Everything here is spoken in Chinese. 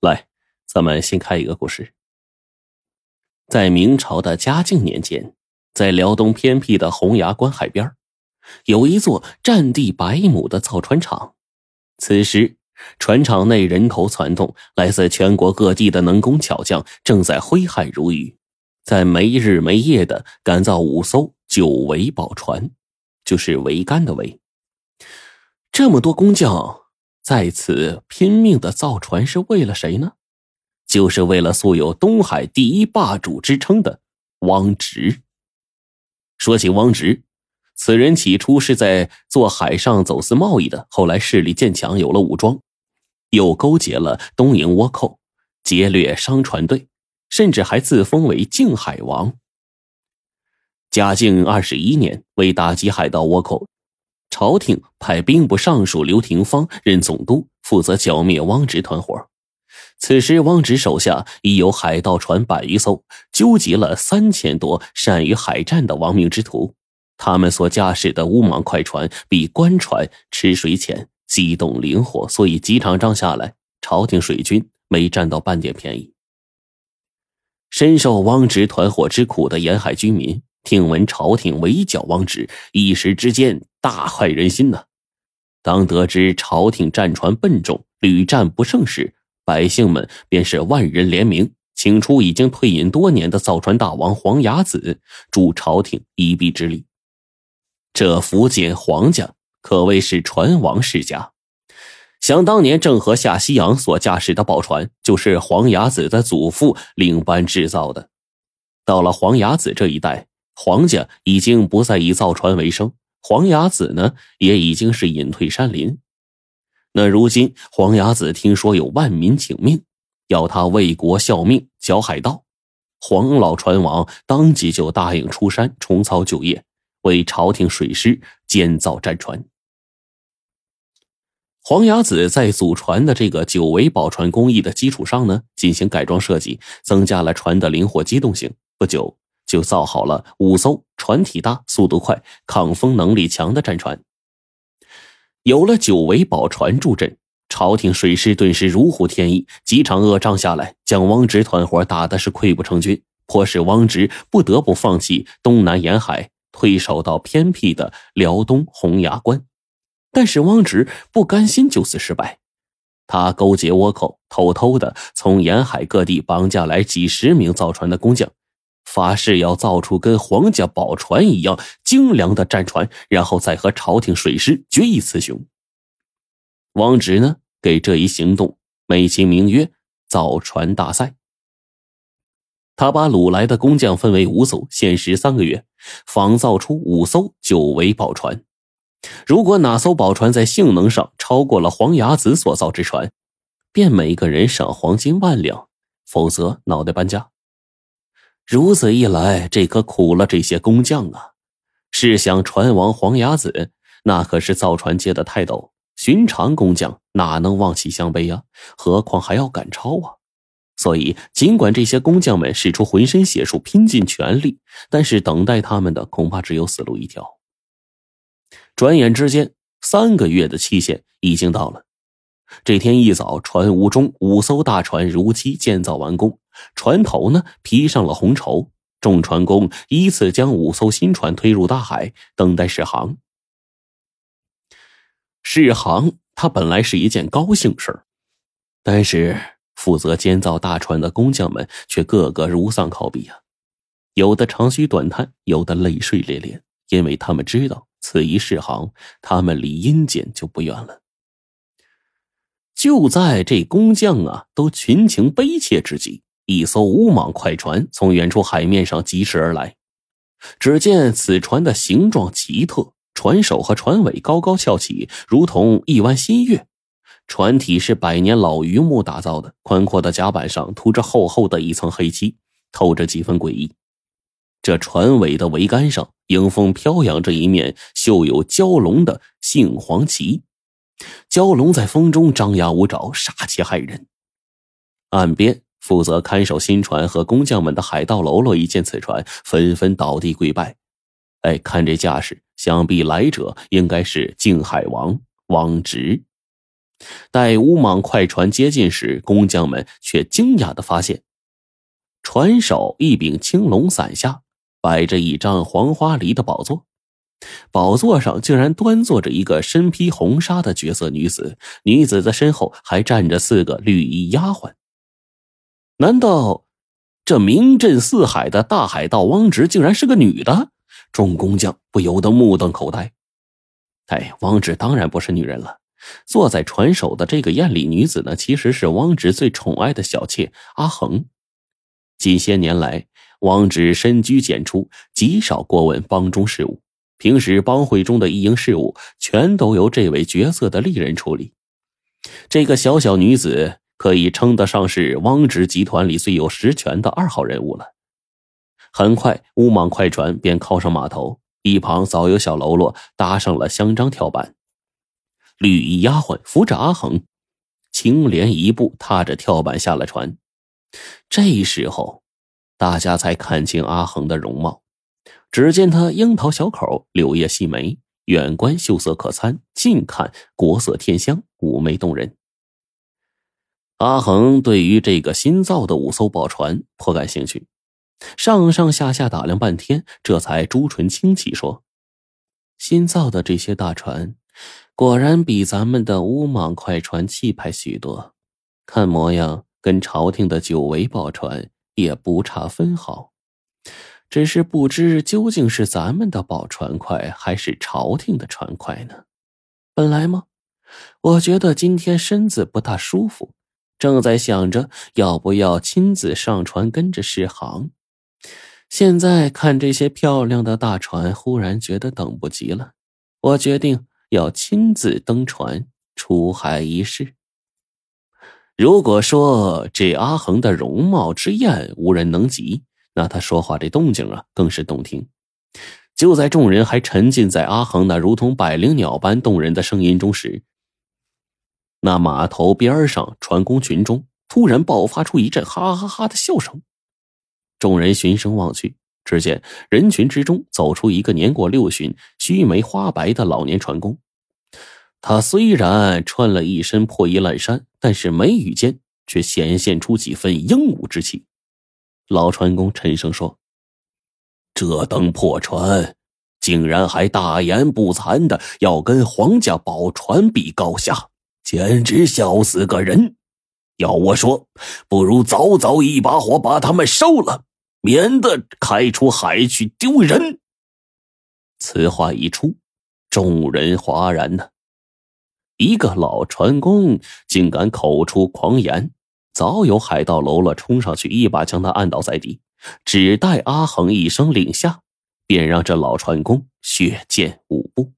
来，咱们先开一个故事。在明朝的嘉靖年间，在辽东偏僻的洪崖关海边，有一座占地百亩的造船厂。此时，船厂内人头攒动，来自全国各地的能工巧匠正在挥汗如雨，在没日没夜的赶造五艘九桅宝船，就是桅杆的桅。这么多工匠在此拼命的造船，是为了谁呢？就是为了素有东海第一霸主之称的汪直。说起汪直，此人起初是在做海上走私贸易的，后来势力渐强，有了武装，又勾结了东瀛倭寇，劫掠商船队，甚至还自封为靖海王。嘉靖二十一年，为打击海盗倭寇，朝廷派兵部尚书刘廷芳任总督，负责剿灭汪直团伙。此时，汪直手下已有海盗船百余艘，纠集了三千多善于海战的亡命之徒。他们所驾驶的乌蟒快船比官船吃水浅，机动灵活，所以几场仗下来，朝廷水军没占到半点便宜。深受汪直团伙之苦的沿海居民，听闻朝廷围剿汪直，一时之间大快人心呐。当得知朝廷战船笨重，屡战不胜时，百姓们便是万人联名，请出已经退隐多年的造船大王黄牙子，助朝廷一臂之力。这福建黄家可谓是船王世家，想当年郑和下西洋所驾驶的宝船，就是黄牙子的祖父领班制造的。到了黄牙子这一代，黄家已经不再以造船为生，黄牙子呢，也已经是隐退山林。那如今，黄牙子听说有万民请命，要他为国效命，剿海盗。黄老船王当即就答应出山重操旧业，为朝廷水师建造战船。黄牙子在祖传的这个九桅宝船工艺的基础上呢，进行改装设计，增加了船的灵活机动性。不久，就造好了五艘船体大、速度快、抗风能力强的战船。有了九尾宝船助阵，朝廷水师顿时如虎添翼。几场恶仗下来，将汪直团伙打的是溃不成军，迫使汪直不得不放弃东南沿海，退守到偏僻的辽东洪崖关。但是汪直不甘心就此失败，他勾结倭寇，偷偷的从沿海各地绑架来几十名造船的工匠。发誓要造出跟皇家宝船一样精良的战船，然后再和朝廷水师决一雌雄。汪直呢，给这一行动美其名曰“造船大赛”。他把掳来的工匠分为五艘，限时三个月，仿造出五艘九桅宝船。如果哪艘宝船在性能上超过了黄牙子所造之船，便每个人赏黄金万两，否则脑袋搬家。如此一来，这可苦了这些工匠啊！试想，船王黄牙子那可是造船界的泰斗，寻常工匠哪能望其项背啊？何况还要赶超啊！所以，尽管这些工匠们使出浑身解数，拼尽全力，但是等待他们的恐怕只有死路一条。转眼之间，三个月的期限已经到了。这天一早，船坞中五艘大船如期建造完工。船头呢披上了红绸，众船工依次将五艘新船推入大海，等待试航。试航，它本来是一件高兴事但是负责建造大船的工匠们却个个如丧考妣啊！有的长吁短叹，有的泪水连连，因为他们知道此一试航，他们离阴间就不远了。就在这工匠啊都群情悲切之际。一艘乌莽快船从远处海面上疾驰而来，只见此船的形状奇特，船首和船尾高高翘起，如同一弯新月。船体是百年老榆木打造的，宽阔的甲板上涂着厚厚的一层黑漆，透着几分诡异。这船尾的桅杆上迎风飘扬着一面绣有蛟龙的杏黄旗，蛟龙在风中张牙舞爪，杀气骇人。岸边。负责看守新船和工匠们的海盗喽啰一见此船，纷纷倒地跪拜。哎，看这架势，想必来者应该是靖海王汪直。待乌莽快船接近时，工匠们却惊讶的发现，船首一柄青龙伞下摆着一张黄花梨的宝座，宝座上竟然端坐着一个身披红纱的绝色女子，女子的身后还站着四个绿衣丫鬟。难道这名震四海的大海盗汪直竟然是个女的？众工匠不由得目瞪口呆。哎，汪直当然不是女人了。坐在船首的这个艳丽女子呢，其实是汪直最宠爱的小妾阿恒。近些年来，汪直深居简出，极少过问帮中事务。平时帮会中的一应事务，全都由这位绝色的丽人处理。这个小小女子可以称得上是汪直集团里最有实权的二号人物了。很快，乌莽快船便靠上码头，一旁早有小喽啰搭上了香樟跳板。绿衣丫鬟扶着阿恒，青莲一步踏着跳板下了船。这时候，大家才看清阿恒的容貌。只见他樱桃小口，柳叶细眉，远观秀色可餐，近看国色天香，妩媚动人。阿恒对于这个新造的五艘宝船颇感兴趣，上上下下打量半天，这才朱唇轻启说：“新造的这些大船。”果然比咱们的乌蟒快船气派许多，看模样跟朝廷的九维宝船也不差分毫。只是不知究竟是咱们的宝船快，还是朝廷的船快呢？本来嘛，我觉得今天身子不大舒服，正在想着要不要亲自上船跟着试航。现在看这些漂亮的大船，忽然觉得等不及了。我决定。要亲自登船出海一试。如果说这阿恒的容貌之艳无人能及，那他说话这动静啊更是动听。就在众人还沉浸在阿恒那如同百灵鸟般动人的声音中时，那码头边上船工群中突然爆发出一阵哈哈哈的笑声。众人循声望去。只见人群之中走出一个年过六旬、须眉花白的老年船工。他虽然穿了一身破衣烂衫，但是眉宇间却显现出几分英武之气。老船工沉声说：“这等破船，竟然还大言不惭的要跟皇家宝船比高下，简直笑死个人！要我说，不如早早一把火把他们烧了。”免得开出海去丢人。此话一出，众人哗然呢。一个老船工竟敢口出狂言，早有海盗喽啰冲上去，一把将他按倒在地，只待阿恒一声令下，便让这老船工血溅五步。